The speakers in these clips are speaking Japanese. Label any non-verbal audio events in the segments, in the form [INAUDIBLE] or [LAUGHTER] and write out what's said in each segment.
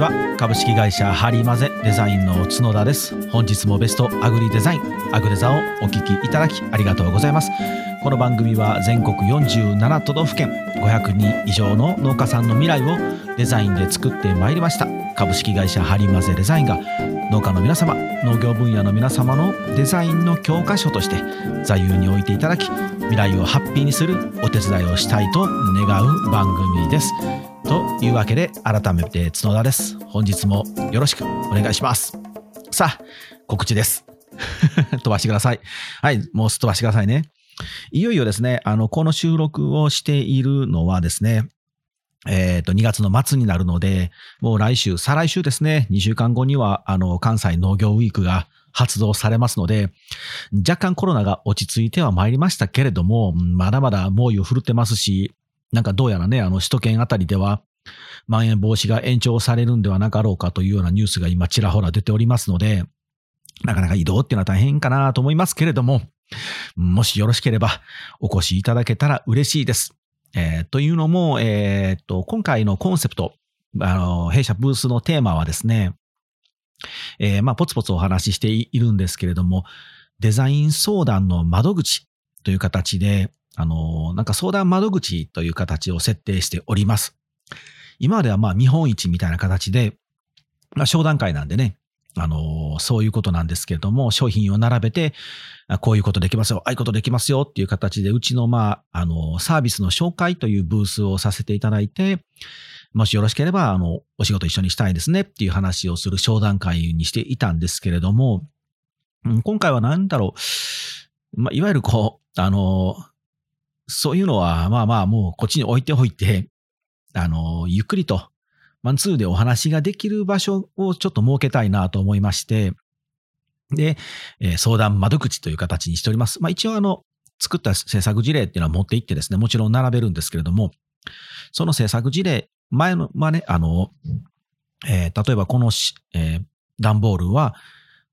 は株式会社ハリマゼデザインの角田です。本日もベストアグリデザインアグデザをお聞きいただきありがとうございます。この番組は全国47都道府県500人以上の農家さんの未来をデザインで作ってまいりました。株式会社ハリマゼデザインが農家の皆様農業分野の皆様のデザインの教科書として座右に置いていただき未来をハッピーにするお手伝いをしたいと願う番組です。というわけで改めて角田です。本日もよろしくお願いします。さあ告知です。[LAUGHS] 飛ばしてください。はいもうすっ飛ばしてくださいね。いよいよですねあのこの収録をしているのはですねえっ、と、2月の末になるので、もう来週、再来週ですね、2週間後には、あの、関西農業ウィークが発動されますので、若干コロナが落ち着いては参りましたけれども、まだまだ猛威を振るってますし、なんかどうやらね、あの、首都圏あたりでは、まん延防止が延長されるんではなかろうかというようなニュースが今ちらほら出ておりますので、なかなか移動っていうのは大変かなと思いますけれども、もしよろしければお越しいただけたら嬉しいです。えー、というのも、えー、っと、今回のコンセプト、あの、弊社ブースのテーマはですね、えー、まあ、ポツポツお話ししているんですけれども、デザイン相談の窓口という形で、あの、なんか相談窓口という形を設定しております。今まではまあ見本市みたいな形で、まあ商談会なんでね、あの、そういうことなんですけれども、商品を並べて、こういうことできますよ、ああいうことできますよっていう形で、うちの、まあ、あの、サービスの紹介というブースをさせていただいて、もしよろしければ、あの、お仕事一緒にしたいですねっていう話をする商談会にしていたんですけれども、今回は何だろう、まあ、いわゆるこう、あの、そういうのは、まあまあ、もうこっちに置いておいて、あの、ゆっくりとマンツーでお話ができる場所をちょっと設けたいなと思いまして、で、えー、相談窓口という形にしております。まあ一応あの、作った制作事例っていうのは持っていってですね、もちろん並べるんですけれども、その制作事例、前の、まあね、あの、えー、例えばこのえー、段ボールは、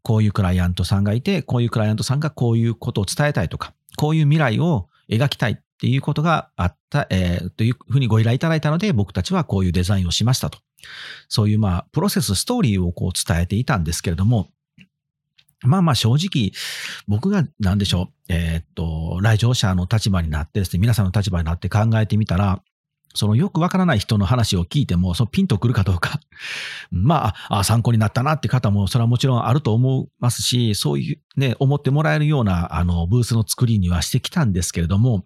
こういうクライアントさんがいて、こういうクライアントさんがこういうことを伝えたいとか、こういう未来を描きたいっっていうことがあった、えー、というふうにご依頼いただいたので、僕たちはこういうデザインをしましたと。そういうまあ、プロセス、ストーリーをこう伝えていたんですけれども、まあまあ正直、僕が何でしょう、えー、っと、来場者の立場になってですね、皆さんの立場になって考えてみたら、そのよくわからない人の話を聞いても、そのピンとくるかどうか。[LAUGHS] まあ、あ参考になったなって方も、それはもちろんあると思いますし、そういうね、思ってもらえるような、あの、ブースの作りにはしてきたんですけれども、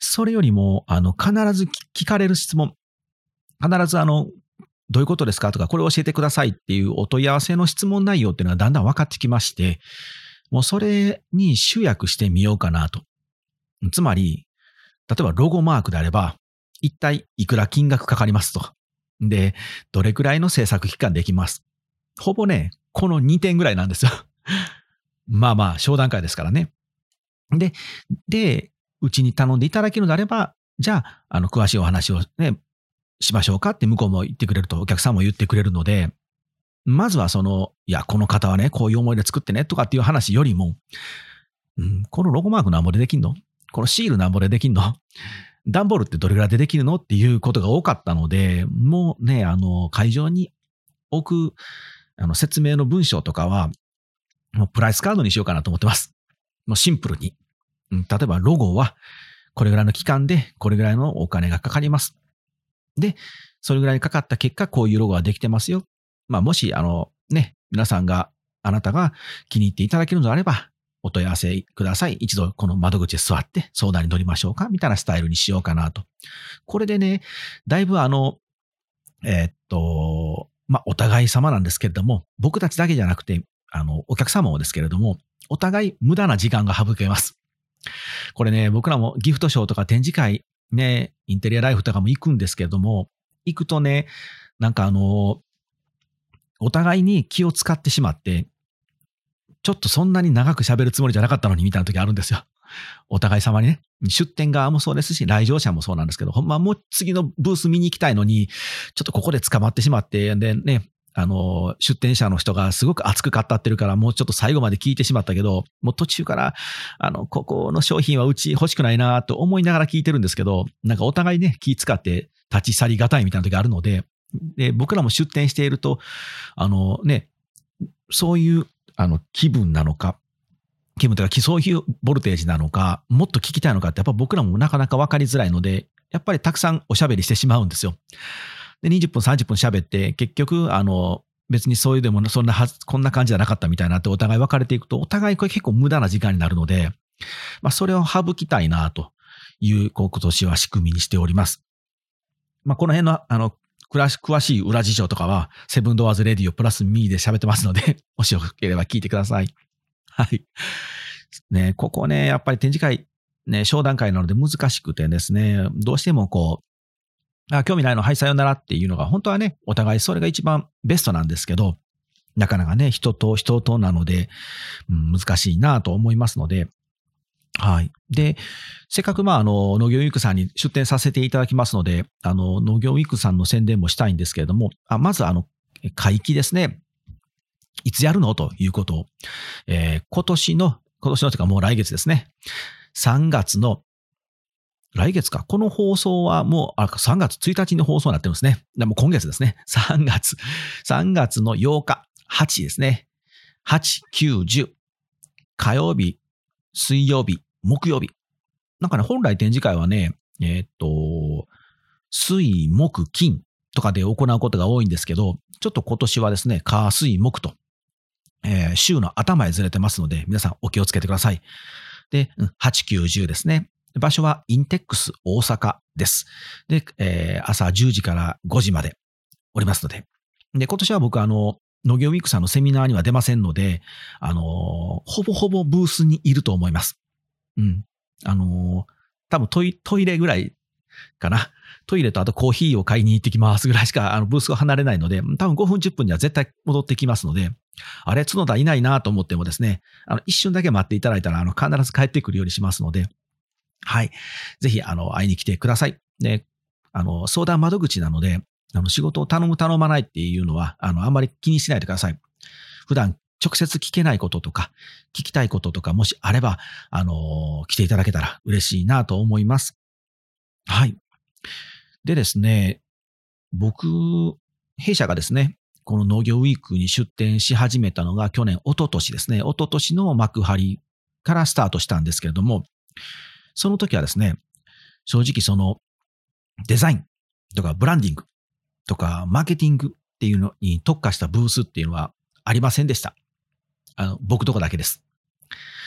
それよりも、あの、必ず聞かれる質問、必ずあの、どういうことですかとか、これ教えてくださいっていうお問い合わせの質問内容っていうのはだんだん分かってきまして、もうそれに集約してみようかなと。つまり、例えばロゴマークであれば、一体いくら金額かかりますと。で、どれくらいの制作期間できます。ほぼね、この2点ぐらいなんですよ。[LAUGHS] まあまあ、商談会ですからね。で、で、うちに頼んでいただけるのであれば、じゃあ、あの、詳しいお話をね、しましょうかって向こうも言ってくれると、お客さんも言ってくれるので、まずはその、いや、この方はね、こういう思いで作ってねとかっていう話よりも、うん、このロゴマークなんぼでできんの？このシールなんぼでできんの？段ボールってどれぐらいでできるのっていうことが多かったので、もうね、あの、会場に置く、あの、説明の文章とかは、もうプライスカードにしようかなと思ってます。もうシンプルに。例えばロゴはこれぐらいの期間でこれぐらいのお金がかかります。で、それぐらいかかった結果、こういうロゴができてますよ。まあ、もし、あの、ね、皆さんが、あなたが気に入っていただけるのであれば、お問い合わせください。一度この窓口で座って相談に乗りましょうかみたいなスタイルにしようかなと。これでね、だいぶあの、えー、っと、まあ、お互い様なんですけれども、僕たちだけじゃなくて、あの、お客様もですけれども、お互い無駄な時間が省けます。これね、僕らもギフトショーとか展示会、ね、インテリアライフとかも行くんですけれども、行くとね、なんかあの、お互いに気を使ってしまって、ちょっとそんなに長く喋るつもりじゃなかったのにみたいな時あるんですよ。お互い様にね。出店側もそうですし、来場者もそうなんですけど、ほんまもう次のブース見に行きたいのに、ちょっとここで捕まってしまって、でね、あの、出店者の人がすごく熱く語ってるから、もうちょっと最後まで聞いてしまったけど、もう途中から、あの、ここの商品はうち欲しくないなと思いながら聞いてるんですけど、なんかお互いね、気使って立ち去りがたいみたいな時あるので、で、僕らも出店していると、あのね、そういうあの気分なのか、気分というか、そういうボルテージなのか、もっと聞きたいのかって、やっぱ僕らもなかなか分かりづらいので、やっぱりたくさんおしゃべりしてしまうんですよ。で、20分、30分喋って、結局、あの、別にそういうでも、そんなはず、こんな感じじゃなかったみたいなってお互い分かれていくと、お互いこれ結構無駄な時間になるので、まあ、それを省きたいな、という、こう、今年は仕組みにしております。まあ、この辺の、あの、詳しい裏事情とかは、セブンドアーズレディオプラスミーで喋ってますので、[LAUGHS] もしよければ聞いてください。はい。ね、ここね、やっぱり展示会、ね、商談会なので難しくてですね、どうしてもこう、あ興味ないの、はい、さよならっていうのが、本当はね、お互いそれが一番ベストなんですけど、なかなかね、人と人となので、うん、難しいなと思いますので、はい。で、せっかくまあ、あの、農業ウィークさんに出展させていただきますので、あの、農業ウィークさんの宣伝もしたいんですけれども、あまずあの、会期ですね。いつやるのということを、えー、今年の、今年のというかもう来月ですね。3月の、来月か。この放送はもう、あ、3月1日に放送になってるんですね。でも今月ですね。3月、3月の8日、8ですね。8、9、10。火曜日、水曜日、木曜日。なんかね、本来展示会はね、えー、っと、水、木、金とかで行うことが多いんですけど、ちょっと今年はですね、火、水、木と、えー、週の頭へずれてますので、皆さんお気をつけてください。で、8、9、10ですね。場所はインテックス大阪です。で、えー、朝10時から5時までおりますので。で、今年は僕あの、農業ウィークさんのセミナーには出ませんので、あのー、ほぼほぼブースにいると思います。うん。あのー、多分トイトイレぐらいかな。トイレとあとコーヒーを買いに行ってきますぐらいしかあのブースが離れないので、多分5分10分には絶対戻ってきますので、あれ、角田いないなと思ってもですね、あの一瞬だけ待っていただいたら、あの必ず帰ってくるようにしますので、はい。ぜひ、あの、会いに来てください。で、あの、相談窓口なので、あの、仕事を頼む頼まないっていうのは、あの、あんまり気にしないでください。普段直接聞けないこととか、聞きたいこととか、もしあれば、あの、来ていただけたら嬉しいなと思います。はい。でですね、僕、弊社がですね、この農業ウィークに出展し始めたのが去年、一昨年ですね、一昨年の幕張からスタートしたんですけれども、その時はですね、正直そのデザインとかブランディングとかマーケティングっていうのに特化したブースっていうのはありませんでした。あの、僕とこだけです。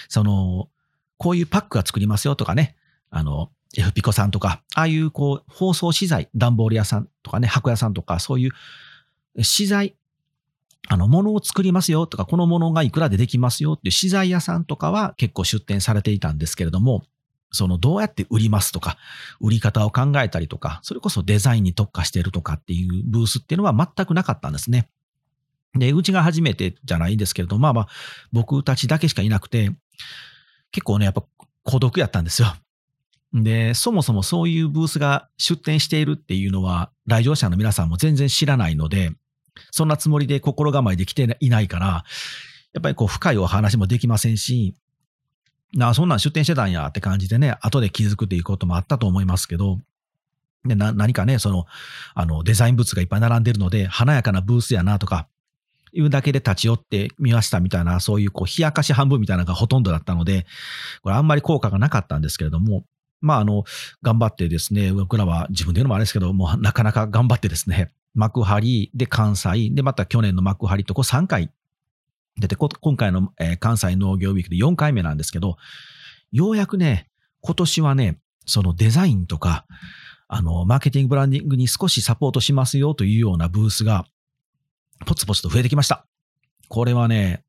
その、こういうパックが作りますよとかね、あの、F ピコさんとか、ああいうこう、包装資材、段ボール屋さんとかね、箱屋さんとか、そういう資材、あの、物を作りますよとか、このものがいくらでできますよっていう資材屋さんとかは結構出店されていたんですけれども、そのどうやって売りますとか、売り方を考えたりとか、それこそデザインに特化しているとかっていうブースっていうのは全くなかったんですね。で、うちが初めてじゃないんですけれど、まあまあ、僕たちだけしかいなくて、結構ね、やっぱ孤独やったんですよ。で、そもそもそういうブースが出店しているっていうのは、来場者の皆さんも全然知らないので、そんなつもりで心構えできていないから、やっぱりこう深いお話もできませんし、あ、そんなん出店してたんやって感じでね、後で気づくっていうこともあったと思いますけど、でな何かね、その、あの、デザイン物がいっぱい並んでるので、華やかなブースやなとか、いうだけで立ち寄ってみましたみたいな、そういうこう、冷やかし半分みたいなのがほとんどだったので、これあんまり効果がなかったんですけれども、まあ、あの、頑張ってですね、僕らは自分で言うのもあれですけど、もうなかなか頑張ってですね、幕張で関西、で、また去年の幕張とこう3回出て、今回の、関西農業ウィークで4回目なんですけど、ようやくね、今年はね、そのデザインとか、あの、マーケティングブランディングに少しサポートしますよというようなブースが、ポツポツと増えてきました。これはね、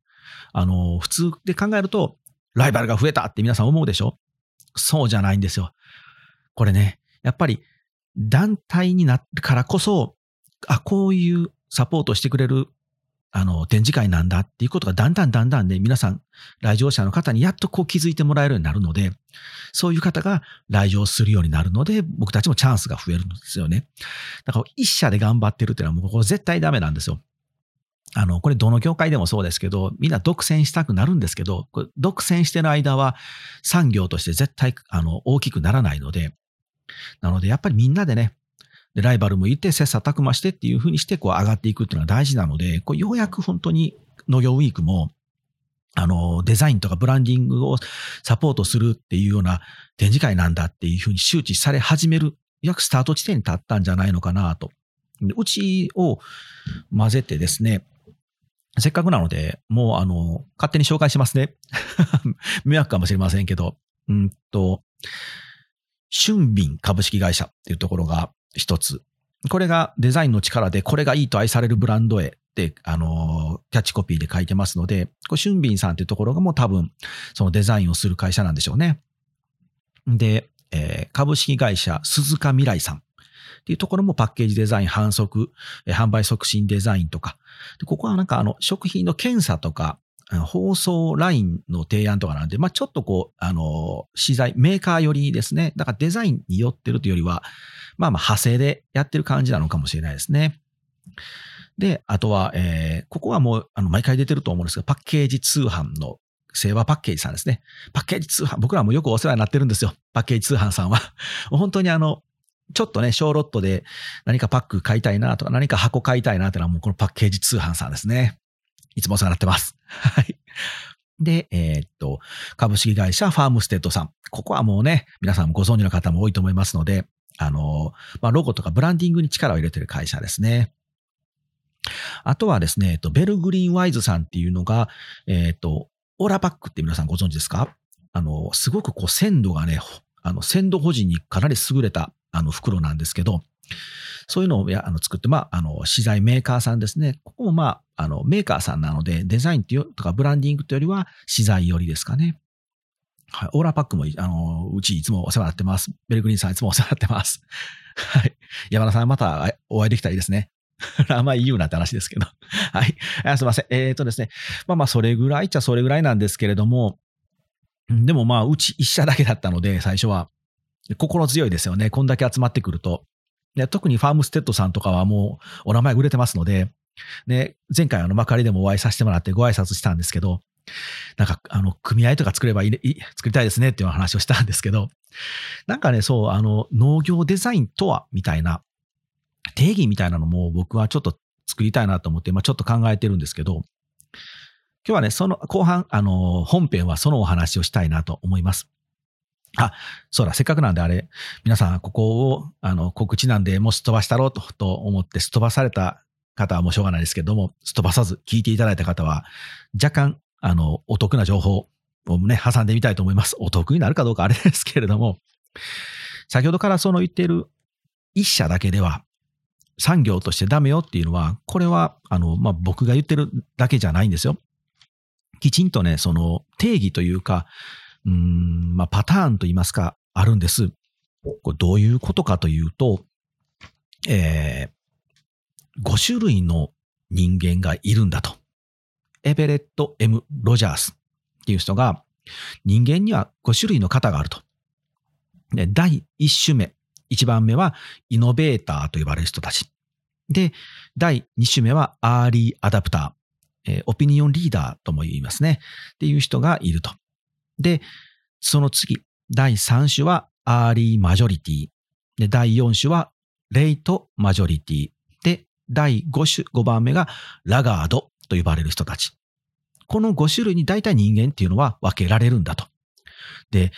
あの、普通で考えると、ライバルが増えたって皆さん思うでしょ？そうじゃないんですよ。これね、やっぱり団体になってからこそ、あ、こういうサポートしてくれる、あの、展示会なんだっていうことがだんだんだんだんね、皆さん、来場者の方にやっとこう気づいてもらえるようになるので、そういう方が来場するようになるので、僕たちもチャンスが増えるんですよね。だから一社で頑張ってるっていうのはもうこれ絶対ダメなんですよ。あの、これどの業界でもそうですけど、みんな独占したくなるんですけど、独占してる間は産業として絶対、あの、大きくならないので、なのでやっぱりみんなでね、で、ライバルもいて、切磋琢磨してっていうふうにして、こう上がっていくっていうのは大事なので、こうようやく本当に農業ウィークも、あの、デザインとかブランディングをサポートするっていうような展示会なんだっていうふうに周知され始める、約スタート地点に立ったんじゃないのかなと。うちを混ぜてですね、せっかくなので、もうあの、勝手に紹介しますね。[LAUGHS] 迷惑かもしれませんけど、うんと、春便株式会社っていうところが一つ。これがデザインの力でこれがいいと愛されるブランドへって、あの、キャッチコピーで書いてますので、これ春便さんっていうところがもう多分、そのデザインをする会社なんでしょうね。で、えー、株式会社鈴鹿未来さんっていうところもパッケージデザイン、反則、えー、販売促進デザインとか、ここはなんかあの、食品の検査とか、放送ラインの提案とかなんで、まあ、ちょっとこう、あの、資材、メーカーよりですね。だからデザインによってるというよりは、まあまあ派生でやってる感じなのかもしれないですね。で、あとは、えー、ここはもう、あの、毎回出てると思うんですが、パッケージ通販の清和パッケージさんですね。パッケージ通販、僕らもよくお世話になってるんですよ。パッケージ通販さんは。[LAUGHS] 本当にあの、ちょっとね、小ロットで何かパック買いたいなとか、何か箱買いたいなっていうのはもうこのパッケージ通販さんですね。いつもお世話になってます。[LAUGHS] はい。で、えー、っと、株式会社ファームステッドさん。ここはもうね、皆さんご存知の方も多いと思いますので、あの、まあ、ロゴとかブランディングに力を入れてる会社ですね。あとはですね、えっと、ベルグリーンワイズさんっていうのが、えっと、オーラパックって皆さんご存知ですか？あの、すごくこう鮮度がね、あの、鮮度保持にかなり優れた、あの、袋なんですけど、そういうのをやあの作って、まあ、あの、資材メーカーさんですね。ここもまあ、あの、メーカーさんなので、デザインっていうとかブランディングというよりは、資材寄りですかね。はい。オーラパックも、あの、うちいつもお世話になってます。ベルグリーンさんいつもお世話になってます。はい。山田さんまたお会いできたらいいですね。あんまり言うなって話ですけど。はい。すいません。えっ、ー、とですね。まあまあ、それぐらいっちゃそれぐらいなんですけれども、でもまあ、うち一社だけだったので、最初は。心強いですよね。こんだけ集まってくると。で特にファームステッドさんとかはもうお名前売れてますので、ね、前回あの、まかりでもお会いさせてもらってご挨拶したんですけど、なんか、あの、組合とか作ればいい、作りたいですねっていう話をしたんですけど、なんかね、そう、あの、農業デザインとは、みたいな、定義みたいなのも僕はちょっと作りたいなと思って、まあちょっと考えてるんですけど、今日はね、その後半、あの、本編はそのお話をしたいなと思います。あ、そうだ、せっかくなんであれ、皆さん、ここを、あの、告知なんで、もうすっ飛ばしたろうとと思って、すっ飛ばされた方はもうしょうがないですけども、すっ飛ばさず聞いていただいた方は、若干、あの、お得な情報をね、挟んでみたいと思います。お得になるかどうかあれですけれども、先ほどからその言っている一社だけでは、産業としてダメよっていうのは、これは、あの、まあ、僕が言ってるだけじゃないんですよ。きちんとね、その定義というか、うん、まあ、パターンといいますか、あるんです。これどういうことかというと、えー、5種類の人間がいるんだと。エベレット・ M・ ロジャースっていう人が、人間には5種類の型があると。で、第1種目、1番目はイノベーターと呼ばれる人たち。で、第2種目はアーリーアダプター、えー、オピニオンリーダーとも言いますね。っていう人がいると。で、その次、第3種はアーリーマジョリティ。で、第4種はレイトマジョリティ。で、第5種、5番目がラガードと呼ばれる人たち。この5種類に大体人間っていうのは分けられるんだと。で、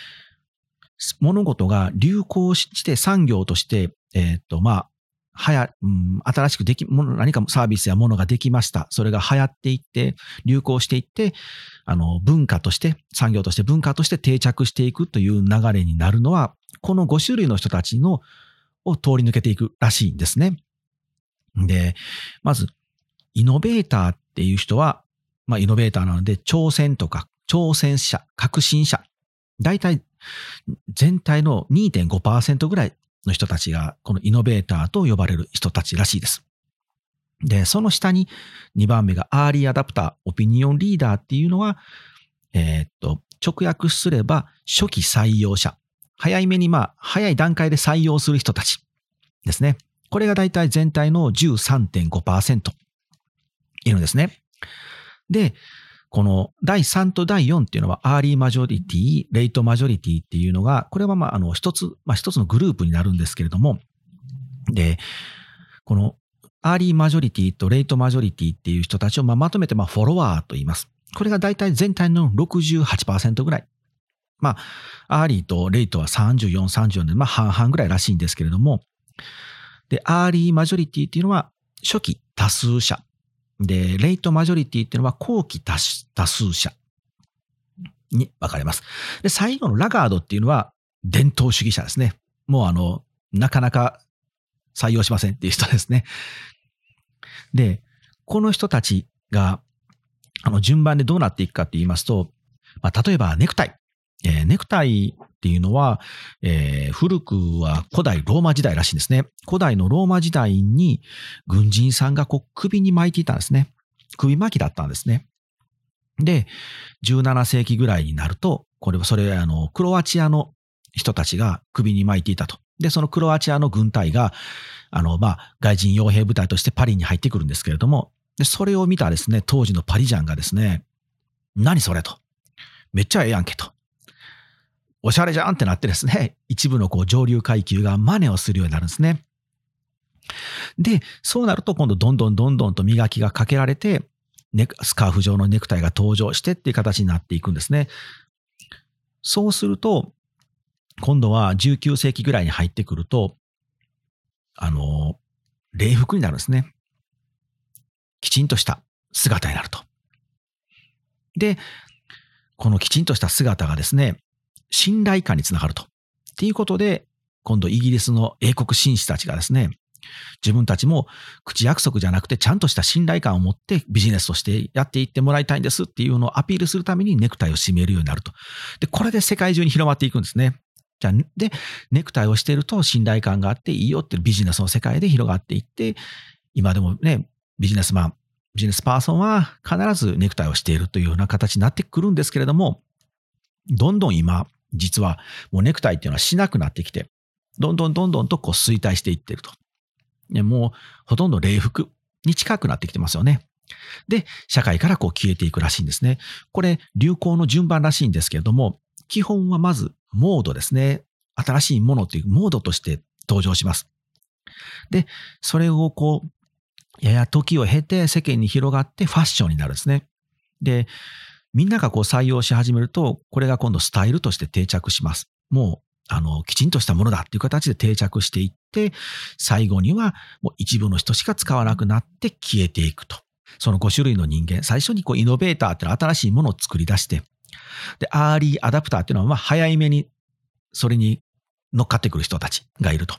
物事が流行して産業として、えっ、ー、と、まあ、はや、うん、新しくでき、もの、何かサービスやものができました。それが流行っていって、流行していって、あの、文化として、産業として文化として定着していくという流れになるのは、この5種類の人たちの、を通り抜けていくらしいんですね。で、まず、イノベーターっていう人は、まあ、イノベーターなので、挑戦とか、挑戦者、革新者、大体、全体の2.5%ぐらいの人たちが、このイノベーターと呼ばれる人たちらしいです。で、その下に2番目がアーリーアダプター、オピニオンリーダーっていうのは、えー、っと、直訳すれば初期採用者。早い目にまあ、早い段階で採用する人たちですね。これが大体全体の13.5%いるんですね。で、この第3と第4っていうのはアーリーマジョリティ、レイトマジョリティっていうのが、これはまあ、あの、一つ、まあ一つのグループになるんですけれども、で、このアーリーマジョリティとレイトマジョリティっていう人たちをままとめてまフォロワーと言います。これが大体全体の68%ぐらい。まあ、アーリーとレイトは34、34で、まあ半々ぐらいらしいんですけれども、で、アーリーマジョリティっていうのは初期多数者。で、レイトマジョリティっていうのは後期多数者に分かれます。で、最後のラガードっていうのは伝統主義者ですね。もうあの、なかなか採用しませんっていう人ですね。で、この人たちが、あの、順番でどうなっていくかって言いますと、まあ、例えばネクタイ。えー、ネクタイっていうのは、えー、古くは古代ローマ時代らしいんですね。古代のローマ時代に軍人さんがこう首に巻いていたんですね。首巻きだったんですね。で、17世紀ぐらいになると、これはそれあの、クロアチアの人たちが首に巻いていたと。で、そのクロアチアの軍隊が、あの、まあ、外人傭兵部隊としてパリに入ってくるんですけれども、で、それを見たですね、当時のパリジャンがですね、何それと。めっちゃええやんけと。おしゃれじゃんってなってですね、一部のこう上流階級が真似をするようになるんですね。で、そうなると今度どんどんどんどんと磨きがかけられて、スカーフ状のネクタイが登場してっていう形になっていくんですね。そうすると、今度は19世紀ぐらいに入ってくると、あの、礼服になるんですね。きちんとした姿になると。で、このきちんとした姿がですね、信頼感につながると。っていうことで、今度イギリスの英国紳士たちがですね、自分たちも口約束じゃなくてちゃんとした信頼感を持ってビジネスとしてやっていってもらいたいんですっていうのをアピールするためにネクタイを締めるようになると。で、これで世界中に広まっていくんですね。じゃ、で、ネクタイをしていると信頼感があっていいよっていうビジネスの世界で広がっていって、今でもね、ビジネスマン、ビジネスパーソンは必ずネクタイをしているというような形になってくるんですけれども、どんどん今、実はもうネクタイっていうのはしなくなってきて、どんどんどんどんとこう衰退していってると。もうほとんど礼服に近くなってきてますよね。で、社会からこう消えていくらしいんですね。これ流行の順番らしいんですけれども、基本はまずモードですね。新しいものというモードとして登場します。で、それをこう、やや時を経て世間に広がってファッションになるんですね。で、みんながこう採用し始めると、これが今度スタイルとして定着します。もう、あの、きちんとしたものだっていう形で定着していって、最後にはもう一部の人しか使わなくなって消えていくと。その5種類の人間、最初にこうイノベーターっていうのは新しいものを作り出して、で、アーリーアダプターっていうのはまあ早いめにそれに乗っかってくる人たちがいると。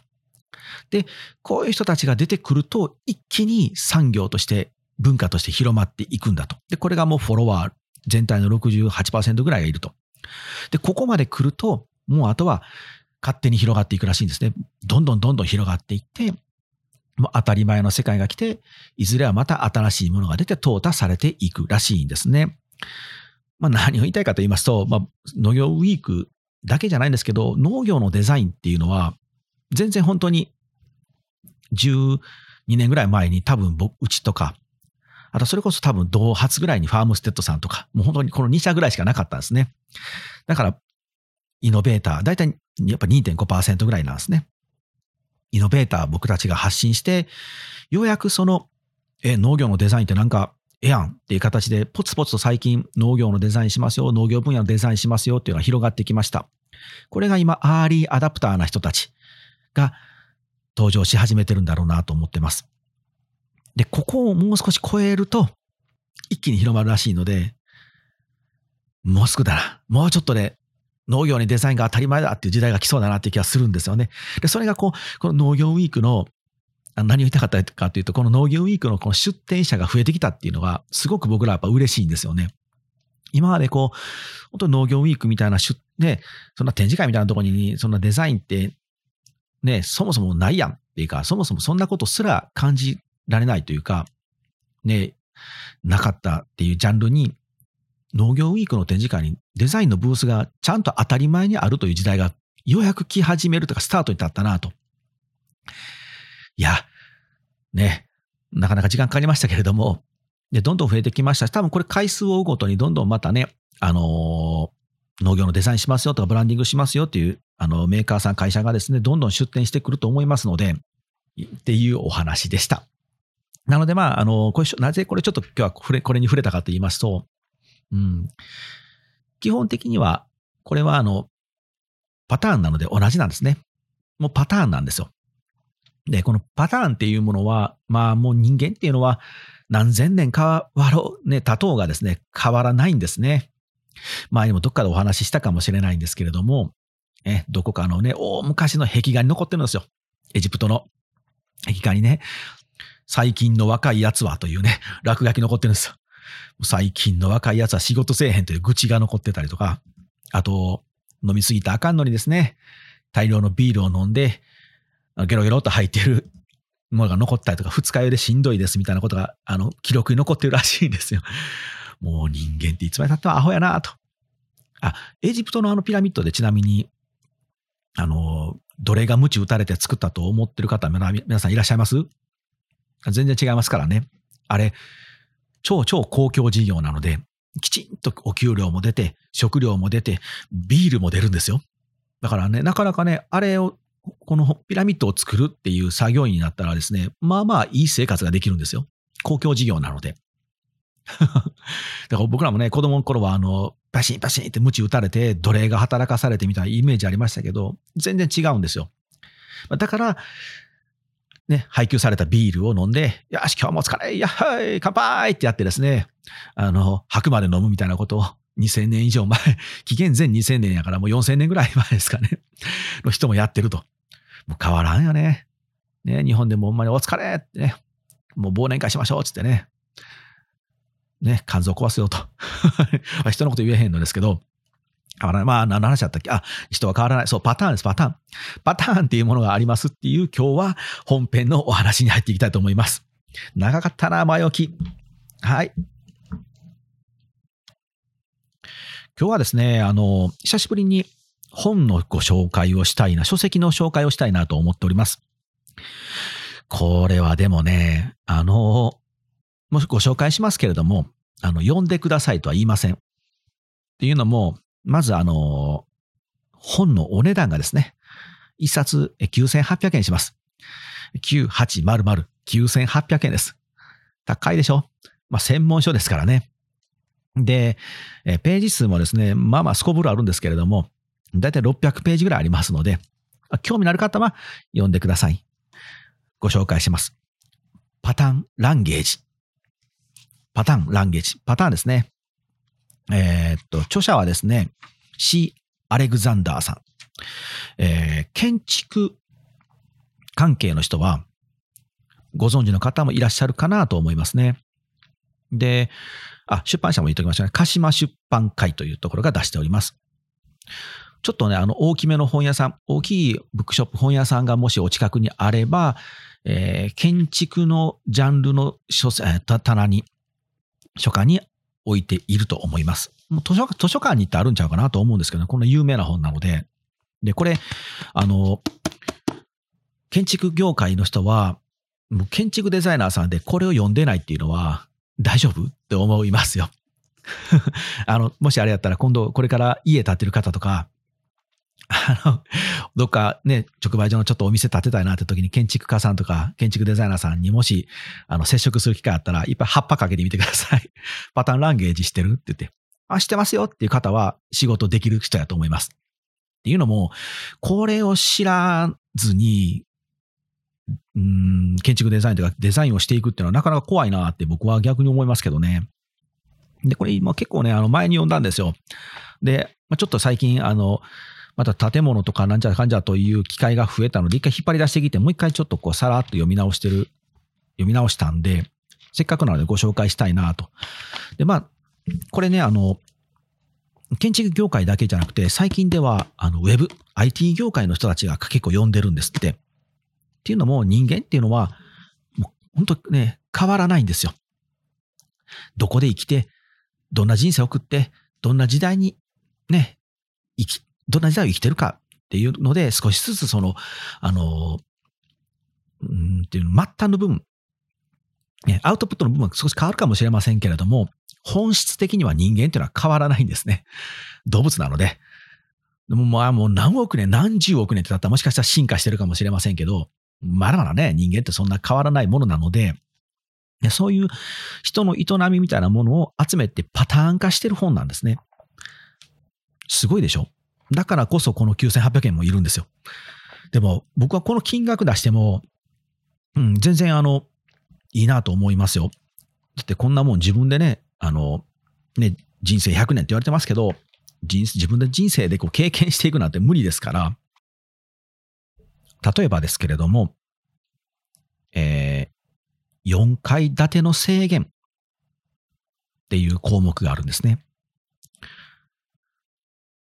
で、こういう人たちが出てくると一気に産業として文化として広まっていくんだと。で、これがもうフォロワー全体の68%ぐらいがいると。で、ここまで来ると、もうあとは勝手に広がっていくらしいんですね。どんどんどんどん広がっていって、もう当たり前の世界が来て、いずれはまた新しいものが出て淘汰されていくらしいんですね。まあ何を言いたいかと言いますと、まあ農業ウィークだけじゃないんですけど、農業のデザインっていうのは、全然本当に12年ぐらい前に多分僕、うちとか、あとそれこそ多分同発ぐらいにファームステッドさんとか、もう本当にこの2社ぐらいしかなかったんですね。だから、イノベーター、だいたいやっぱ2.5%ぐらいなんですね。イノベーター僕たちが発信して、ようやくその、え、農業のデザインってなんか、ええやんっていう形で、ポツポツと最近農業のデザインしますよ、農業分野のデザインしますよっていうのが広がってきました。これが今、アーリーアダプターな人たちが登場し始めてるんだろうなと思ってます。で、ここをもう少し超えると、一気に広まるらしいので、もうすぐだな。もうちょっとで農業にデザインが当たり前だっていう時代が来そうだなっていう気がするんですよね。で、それがこう、この農業ウィークの、何を言いたかったかというと、この農業ウィークのこの出店者が増えてきたっていうのは、すごく僕らはやっぱ嬉しいんですよね。今までこう、本当に農業ウィークみたいな出、ね、そんな展示会みたいなところに、そんなデザインって、ね、そもそもないやんっていうか、そもそもそんなことすら感じられないというか、ね、なかったっていうジャンルに、農業ウィークの展示会にデザインのブースがちゃんと当たり前にあるという時代がようやく来始めるとかスタートに立ったなと。いや、ね、なかなか時間かかりましたけれども、で、どんどん増えてきましたし、多分これ回数を追うごとにどんどんまたね、あのー、農業のデザインしますよとかブランディングしますよっていう、あの、メーカーさん、会社がですね、どんどん出展してくると思いますので、っていうお話でした。なので、まあ、あの、これなぜこれちょっと今日はこれこれに触れたかと言いますと、うん、基本的には、これはあの、パターンなので同じなんですね。もうパターンなんですよ。で、このパターンっていうものは、まあもう人間っていうのは何千年変わろう、ね、多頭がですね、変わらないんですね。前にもどっかでお話ししたかもしれないんですけれども、え、どこかのね、大昔の壁画に残ってるんですよ。エジプトの壁画にね、最近の若い奴はというね、落書き残ってるんですよ。最近の若い奴は仕事せえへんという愚痴が残ってたりとか、あと、飲みすぎたあかんのにですね、大量のビールを飲んで、ゲロゲロと入ってる [LAUGHS] ものが残ったりとか、二日酔いでしんどいですみたいなことが、あの、記録に残ってるらしいんですよ。もう人間っていつまで経ってもアホやなと。あ、エジプトのあのピラミッドでちなみに、あの、奴隷が鞭打たれて作ったと思ってる方、皆さんいらっしゃいます？全然違いますからね。あれ、超超公共事業なので、きちんとお給料も出て、食料も出て、ビールも出るんですよ。だからね、なかなかね、あれを、このピラミッドを作るっていう作業員になったらですね、まあまあいい生活ができるんですよ。公共事業なので。[LAUGHS] だから僕らもね、子供の頃はあの、バシンバシンって鞭打たれて、奴隷が働かされてみたいなイメージありましたけど、全然違うんですよ。だから、ね、配給されたビールを飲んで、よし、今日もお疲れ、やっはい乾杯ってやってですね、あの、吐くまで飲むみたいなことを2000年以上前、[LAUGHS] 紀元前2000年やからもう4000年ぐらい前ですかね、[LAUGHS] の人もやってると。もう変わらんよね。ね、日本でもほんまにお疲れってね、もう忘年会しましょうっつってね、ね、肝臓壊すよと。[LAUGHS] 人のこと言えへんのですけど、変わらない。まあ、何の話だったっけ？あ、人は変わらない。そう、パターンです、パターン。パターンっていうものがありますっていう今日は本編のお話に入っていきたいと思います。長かったな、前置き。はい。今日はですね、あの、久しぶりに本のご紹介をしたいな、書籍の紹介をしたいなと思っております。これはでもね、あの、もしご紹介しますけれども、あの、読んでくださいとは言いません。っていうのも、まずあの、本のお値段がですね、一冊9800円します。9800、9800円です。高いでしょ？まあ、専門書ですからね。で、ページ数もですね、まあまあすこぶるあるんですけれども、だいたい600ページぐらいありますので、興味のある方は読んでください。ご紹介します。パターンランゲージ。パターン、ランゲージ。パターンですね。えー、っと、著者はですね、シー・アレグザンダーさん。えー、建築関係の人は、ご存知の方もいらっしゃるかなと思いますね。で、あ、出版社も言っておきましたね。鹿島出版会というところが出しております。ちょっとね、あの、大きめの本屋さん、大きいブックショップ本屋さんがもしお近くにあれば、えー、建築のジャンルの書え棚に書館に置いていると思います。もう図書図書館に行ってあるんちゃうかなと思うんですけど、この有名な本なので。で、これ、あの、建築業界の人は、もう建築デザイナーさんでこれを読んでないっていうのは大丈夫？って思いますよ。[LAUGHS] あの、もしあれやったら今度これから家建てる方とか、あの、どっかね、直売所のちょっとお店建てたいなって時に建築家さんとか建築デザイナーさんにもし、あの、接触する機会あったら、いっぱい葉っぱかけてみてください。[LAUGHS] パターンランゲージしてるって言って、あ、してますよっていう方は仕事できる人やと思います。っていうのも、これを知らずに、うん、建築デザインとかデザインをしていくっていうのはなかなか怖いなって僕は逆に思いますけどね。で、これ今結構ね、あの前に読んだんですよ。で、ちょっと最近、あの、また建物とかなんじゃらかんじゃという機会が増えたので、一回引っ張り出してきて、もう一回ちょっとこうさらっと読み直してる、読み直したんで、せっかくなのでご紹介したいなと。で、まあ、これね、あの、建築業界だけじゃなくて、最近では、あの、ウェブ、IT 業界の人たちが結構読んでるんですって。っていうのも、人間っていうのは、もう、本当ね、変わらないんですよ。どこで生きて、どんな人生を送って、どんな時代にね、生き、どんな時代を生きてるかっていうので、少しずつその、あの、うんっていう末端の部分、ね、アウトプットの部分が少し変わるかもしれませんけれども、本質的には人間っていうのは変わらないんですね。動物なので。でもまあもう何億年、何十億年ってだったらもしかしたら進化してるかもしれませんけど、まだまだね、人間ってそんな変わらないものなので、そういう人の営みみたいなものを集めてパターン化してる本なんですね。すごいでしょ？だからこそこの9800円もいるんですよ。でも僕はこの金額出しても、うん、全然あの、いいなと思いますよ。だってこんなもん自分でね、あの、ね、人生100年って言われてますけど、人自分で人生でこう経験していくなんて無理ですから、例えばですけれども、えー、4階建ての制限っていう項目があるんですね。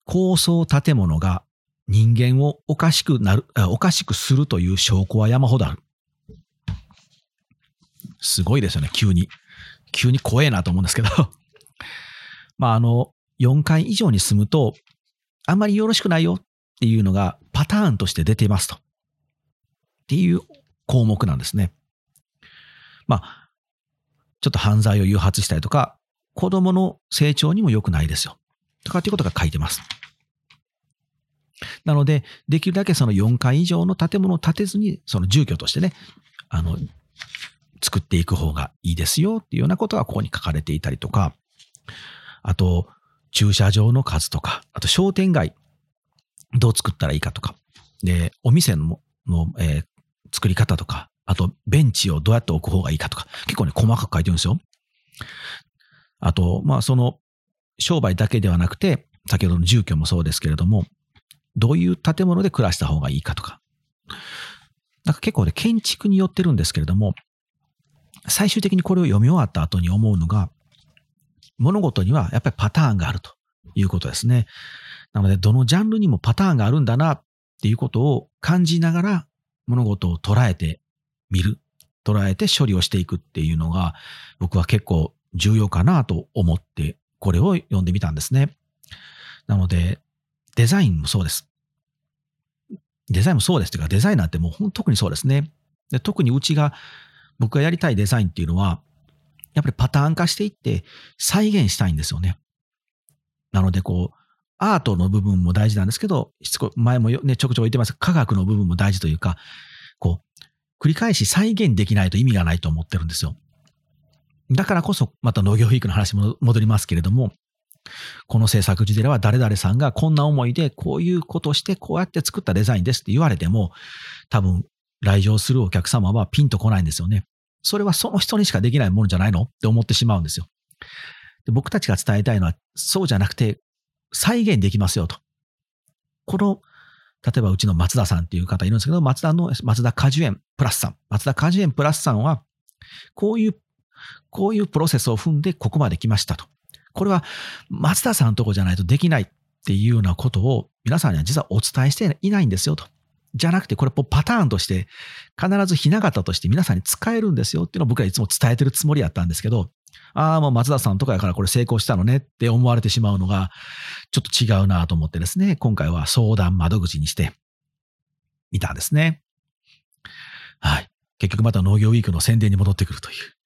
高層建物が人間をおかしくなる、おかしくするという証拠は山ほどある。すごいですよね、急に。急に怖えなと思うんですけど [LAUGHS] まあ、あの、4階以上に住むと、あんまりよろしくないよっていうのがパターンとして出ていますと。っていう項目なんですね。まあ、ちょっと犯罪を誘発したりとか、子供の成長にも良くないですよ。とかっていうことが書いてます。なので、できるだけその4階以上の建物を建てずに、その住居としてね、あの、作っていく方がいいですよっていうようなことがここに書かれていたりとか、あと、駐車場の数とか、あと商店街、どう作ったらいいかとか、で、お店のの、えー、作り方とか、あと、ベンチをどうやって置く方がいいかとか、結構ね、細かく書いてるんですよ。あと、まあ、その、商売だけではなくて、先ほどの住居もそうですけれども、どういう建物で暮らした方がいいかとか。なんか結構ね、建築によってるんですけれども、最終的にこれを読み終わった後に思うのが、物事にはやっぱりパターンがあるということですね。なので、どのジャンルにもパターンがあるんだなっていうことを感じながら物事を捉えてみる、捉えて処理をしていくっていうのが僕は結構重要かなと思ってこれを読んでみたんですね。なので、デザインもそうです。デザインもそうですというか、デザイナーってもう特にそうですね。で特にうちが僕がやりたいデザインっていうのは、やっぱりパターン化していって再現したいんですよね。なので、こう、アートの部分も大事なんですけど、しつこ前もね、ちょくちょく言ってます科学の部分も大事というか、こう、繰り返し再現できないと意味がないと思ってるんですよ。だからこそ、また農業ウィークの話も戻りますけれども、この制作時では誰々さんがこんな思いでこういうことしてこうやって作ったデザインですって言われても、多分来場するお客様はピンとこないんですよね。それはその人にしかできないものじゃないの？って思ってしまうんですよ。で僕たちが伝えたいのは、そうじゃなくて、再現できますよと。この、例えばうちの松田さんっていう方いるんですけど、松田の、松田果樹園プラスさん。松田果樹園プラスさんは、こういう、こういうプロセスを踏んでここまで来ましたと。これは松田さんのとこじゃないとできないっていうようなことを皆さんには実はお伝えしていないんですよと。じゃなくて、これパターンとして、必ずひな形として皆さんに使えるんですよっていうのを僕はいつも伝えてるつもりやったんですけど、ああ、もう松田さんとかやからこれ成功したのねって思われてしまうのが、ちょっと違うなと思ってですね、今回は相談窓口にしてみたんですね。はい。結局また農業ウィークの宣伝に戻ってくるという。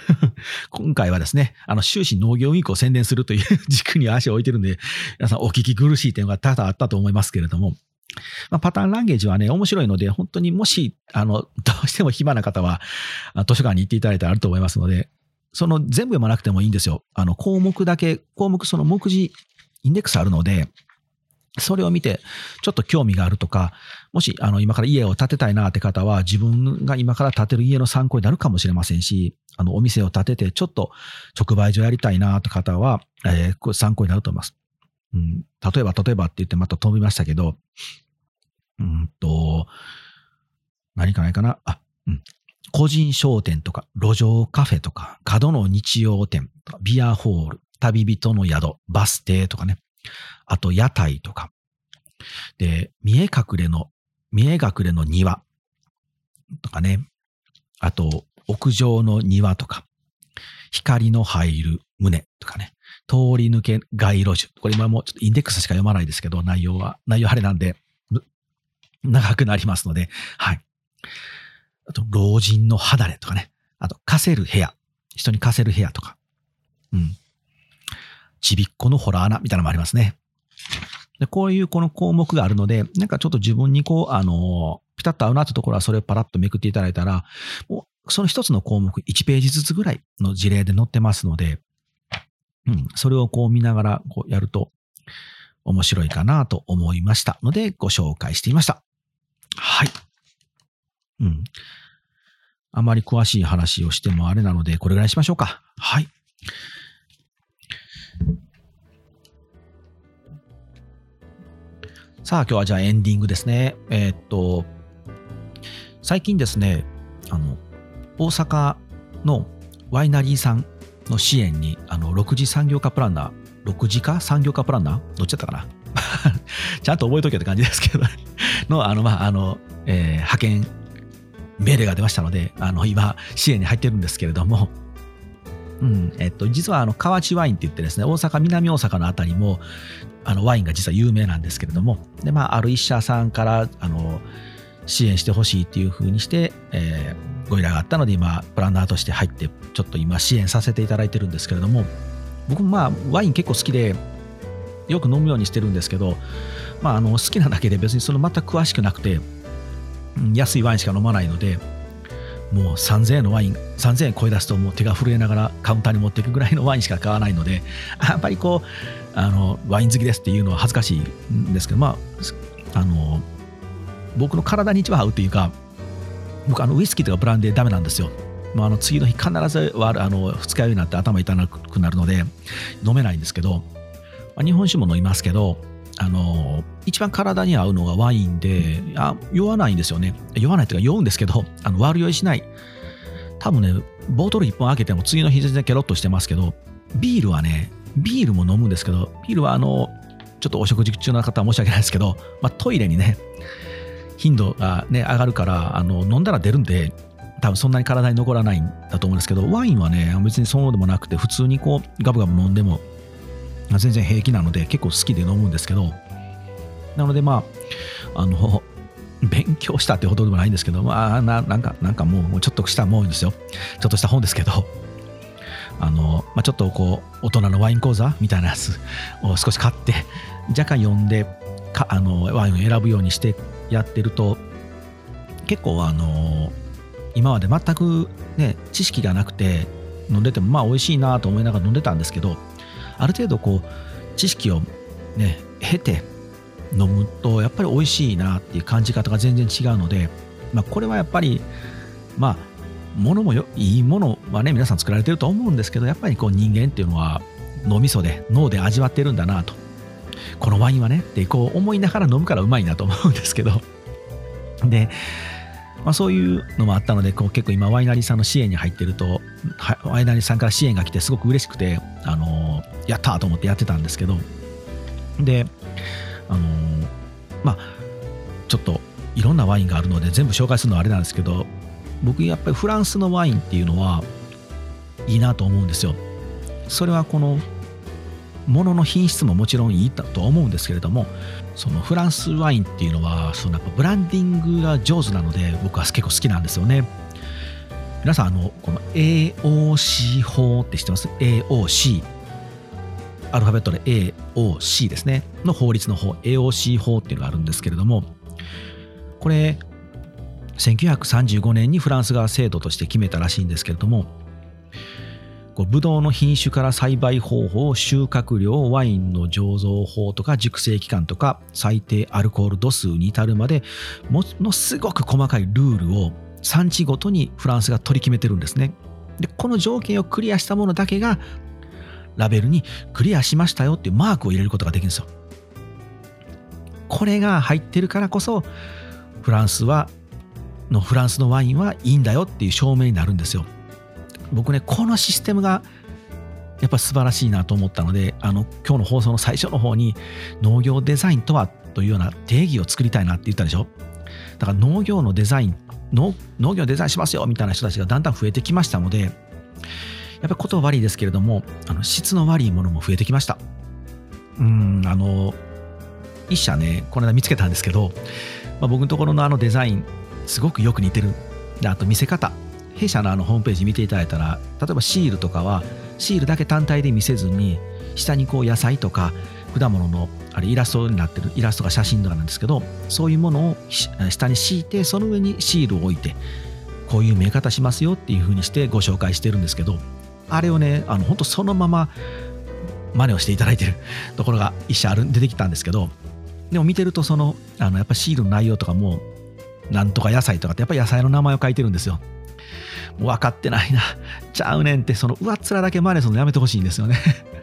[LAUGHS] 今回はですね、あの終始農業ウィークを宣伝するという [LAUGHS] 軸に足を置いてるんで、皆さんお聞き苦しい点が多々あったと思いますけれども、まあ、パターンランゲージはね、面白いので、本当にもし、あの、[LAUGHS] どうしても暇な方は、図書館に行っていただいたらあると思いますので、その全部読まなくてもいいんですよ。あの、項目だけ、項目その目次、インデックスあるので、それを見て、ちょっと興味があるとか、もし、あの、今から家を建てたいなって方は、自分が今から建てる家の参考になるかもしれませんし、あの、お店を建てて、ちょっと直売所やりたいなって方は、えー、参考になると思います。うん、例えば、例えばって言ってまた飛びましたけど、うんと、何かないかな？あ、うん。個人商店とか、路上カフェとか、角の日用店、ビアホール、旅人の宿、バス停とかね。あと、屋台とか。で、見え隠れの、見え隠れの庭とかね。あと、屋上の庭とか、光の入る胸とかね。通り抜け街路樹。これ今もうちょっとインデックスしか読まないですけど、内容は、内容あれなんで、長くなりますので、はい。あと、老人の肌れとかね。あと、貸せる部屋。人に貸せる部屋とか。うん。ちびっこのホラー穴みたいなのもありますね。で、こういうこの項目があるので、なんかちょっと自分にこう、あの、ピタッと合うなってところはそれをパラッとめくっていただいたら、もうその一つの項目1ページずつぐらいの事例で載ってますので、うん、それをこう見ながらこうやると面白いかなと思いましたのでご紹介していました。はい。うん。あまり詳しい話をしてもあれなので、これぐらいしましょうか。はい。さあ、今日はじゃあエンディングですね。えー、っと、最近ですね、あの、大阪のワイナリーさんの支援に、あの、6次産業化プランナー、6次化産業化プランナー？どっちだったかな？[LAUGHS] ちゃんと覚えとけって感じですけど。[LAUGHS] の、あの、まあ、あの、えー、派遣命令が出ましたので、あの、今、支援に入ってるんですけれども、うん、えっと、実はあの、河内ワインって言ってですね、大阪、南大阪のあたりも、あの、ワインが実は有名なんですけれども、で、まあ、ある一社さんから、あの、支援してほしいっていうふうにして、えー、ご依頼があったので、今、プランナーとして入って、ちょっと今、支援させていただいてるんですけれども、僕もまあ、ワイン結構好きで、よく飲むようにしてるんですけど、まあ、あの好きなだけで別にその全く詳しくなくて、安いワインしか飲まないので、もう3000円のワイン、3000円超え出すともう手が震えながらカウンターに持っていくぐらいのワインしか買わないので、[LAUGHS] やっぱりこう、あの、ワイン好きですっていうのは恥ずかしいんですけど、まあ、あの、僕の体に一番合うっていうか、僕、あの、ウイスキーとかブランデーダメなんですよ。まあ、あの次の日必ずあの二日酔いになって頭痛くなるので飲めないんですけど、まあ、日本酒も飲みますけどあの一番体に合うのがワインであ酔わないんですよね。酔わないというか酔うんですけど [LAUGHS] あの悪酔いしない。多分ねボトル1本開けても次の日全然ケロッとしてますけどビールはねビールも飲むんですけどビールはあのちょっとお食事中の方は申し訳ないですけど、まあ、トイレにね頻度がね上がるからあの飲んだら出るんで多分そんなに体に残らないんだと思うんですけどワインはね別にそうでもなくて普通にこうガブガブ飲んでも全然平気なので結構好きで飲むんですけどなのでまああの [LAUGHS] 勉強したってほどでもないんですけどまあななんかなんかもうちょっとしたもんですよ。ちょっとした本ですけどあの、まあ、ちょっとこう大人のワイン講座みたいなやつを少し買って若干読んでかあのワインを選ぶようにしてやってると結構あの今まで全くね知識がなくて飲んでてもまあ美味しいなと思いながら飲んでたんですけどある程度こう知識をね経て飲むとやっぱり美味しいなっていう感じ方が全然違うので、まあ、これはやっぱりまあ物もよいいものはね皆さん作られてると思うんですけどやっぱりこう人間っていうのは脳みそで脳で味わってるんだなと。このワインはねってこう思いながら飲むからうまいなと思うんですけど。でまあ、そういうのもあったのでこう結構今ワイナリーさんの支援に入ってるとワイナリーさんから支援が来てすごく嬉しくて、あのー、やったと思ってやってたんですけどで、あのー、まあちょっといろんなワインがあるので全部紹介するのはあれなんですけど僕やっぱりフランスのワインっていうのはいいなと思うんですよ。それはこのものの品質ももちろんいいと思うんですけれどもそのフランスワインっていうのはそのやっぱブランディングが上手なので僕は結構好きなんですよね。皆さんあのこの AOC 法って知ってます ?AOC アルファベットで AOC ですね。の法律の法 AOC 法っていうのがあるんですけれどもこれ1935年にフランスが制度として決めたらしいんですけれどもこうブドウの品種から栽培方法収穫量ワインの醸造法とか熟成期間とか最低アルコール度数に至るまでものすごく細かいルールを産地ごとにフランスが取り決めてるんですね。でこの条件をクリアしたものだけがラベルにクリアしましたよっていうマークを入れることができるんですよ。これが入ってるからこそフランスはのフランスのワインはいいんだよっていう証明になるんですよ。僕ねこのシステムがやっぱ素晴らしいなと思ったのであの今日の放送の最初の方に農業デザインとはというような定義を作りたいなって言ったでしょ？だから農業のデザイン農農業デザインしますよみたいな人たちがだんだん増えてきましたのでやっぱり言葉悪いですけれどもあの質の悪いものも増えてきました。うんあの一社ねこの間見つけたんですけど、まあ、僕のところのあのデザインすごくよく似てる。であと見せ方。弊社のあのホームページ見ていただいたら例えばシールとかはシールだけ単体で見せずに下にこう野菜とか果物のあれイラストになってるイラストが写真とかなんですけどそういうものを下に敷いてその上にシールを置いてこういう見え方しますよっていう風にしてご紹介してるんですけどあれをねあの本当そのまま真似をしていただいてる [LAUGHS] ところが一社ある出てきたんですけどでも見てるとそのあのやっぱシールの内容とかもなんとか野菜とかってやっぱり野菜の名前を書いてるんですよ。分かってないな。ちゃうねんってその上っ面だけ真似するのやめてほしいんですよね。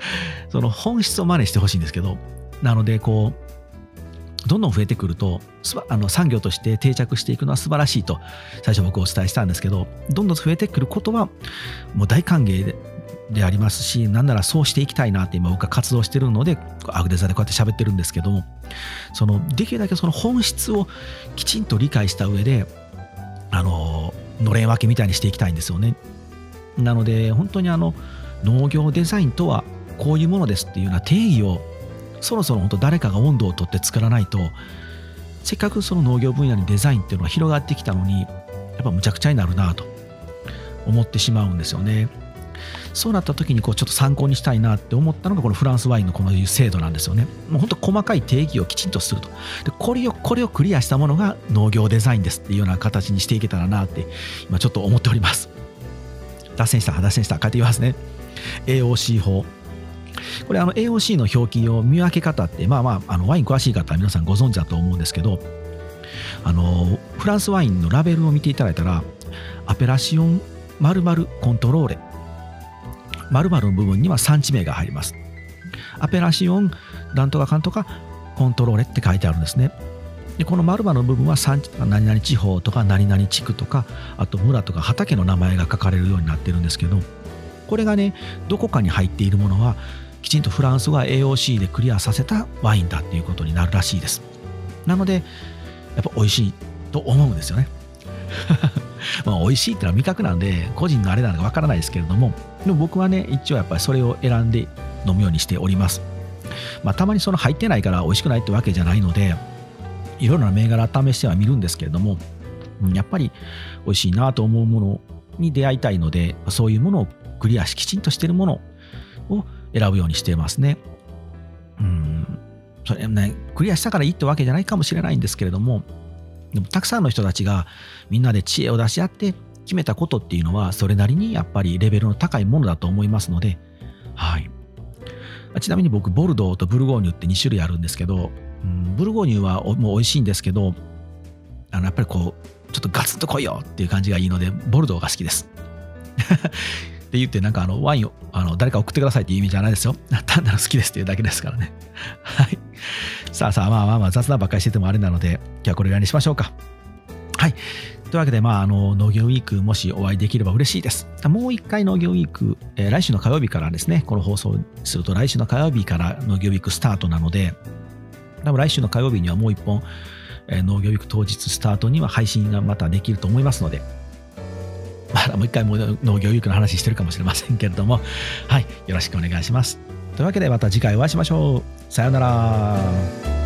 [LAUGHS] その本質を真似してほしいんですけどなのでこうどんどん増えてくるとあの産業として定着していくのは素晴らしいと最初僕お伝えしたんですけどどんどん増えてくることはもう大歓迎ででありますしなんならそうしていきたいなって今僕は活動してるのでアグデザでこうやって喋ってるんですけどもそのできるだけその本質をきちんと理解した上であののれん分けみたいにしていきたいんですよねなので本当にあの農業デザインとはこういうものですっていうような定義をそろそろ本当誰かが温度をとって作らないとせっかくその農業分野にデザインっていうのが広がってきたのにやっぱむちゃくちゃになるなと思ってしまうんですよね。そうなった時にこうちょっと参考にしたいなって思ったのがこのフランスワインのこのいう制度なんですよね。もう本当細かい定義をきちんとすると。でこれをこれをクリアしたものが農業デザインですっていうような形にしていけたらなって今ちょっと思っております。脱線した脱線した書いていますね。AOC 法。これあの AOC の表記を見分け方ってまあまああのワイン詳しい方は皆さんご存知だと思うんですけどあのフランスワインのラベルを見ていただいたらアペラシオン〇〇コントローレ〇〇の部分には産地名が入ります。アペラシオン、なんとかかんとか、コントローレって書いてあるんですね。でこの〇〇の部分は産地何々地方とか何々地区とかあと村とか畑の名前が書かれるようになってるんですけどこれがねどこかに入っているものはきちんとフランスが AOC でクリアさせたワインだっていうことになるらしいですなのでやっぱ美味しいと思うんですよね [LAUGHS] まあ美味しいってのは味覚なんで個人のあれなのかわからないですけれどもでも僕はね一応やっぱりそれを選んで飲むようにしております。まあたまにその入ってないから美味しくないってわけじゃないのでいろいろな銘柄試してはみるんですけれどもやっぱり美味しいなと思うものに出会いたいのでそういうものをクリアしきちんとしているものを選ぶようにしていますね。うん。それねクリアしたからいいってわけじゃないかもしれないんですけれどもでもたくさんの人たちがみんなで知恵を出し合って決めたことっていうのはそれなりにやっぱりレベルの高いものだと思いますので、はい。ちなみに僕、ボルドーとブルゴーニュって2種類あるんですけど、うん、ブルゴーニュはもう美味しいんですけど、あのやっぱりこう、ちょっとガツンと来いよっていう感じがいいので、ボルドーが好きです。って言って、なんかあのワインをあの誰か送ってくださいっていう意味じゃないですよ。[LAUGHS] 単なる好きですっていうだけですからね。[LAUGHS] はい。さあさあ、まあまあまあ雑談ばっかりしててもあれなので、今日はこれぐらいにしましょうか。はい。というわけで、まあ、あの農業ウィーク、もしお会いできれば嬉しいです。もう一回農業ウィーク、えー、来週の火曜日からですね、この放送すると来週の火曜日から農業ウィークスタートなので、多分来週の火曜日にはもう一本、えー、農業ウィーク当日スタートには配信がまたできると思いますので、まだもう一回も農業ウィークの話してるかもしれませんけれども、はい、よろしくお願いします。というわけでまた次回お会いしましょう。さようなら。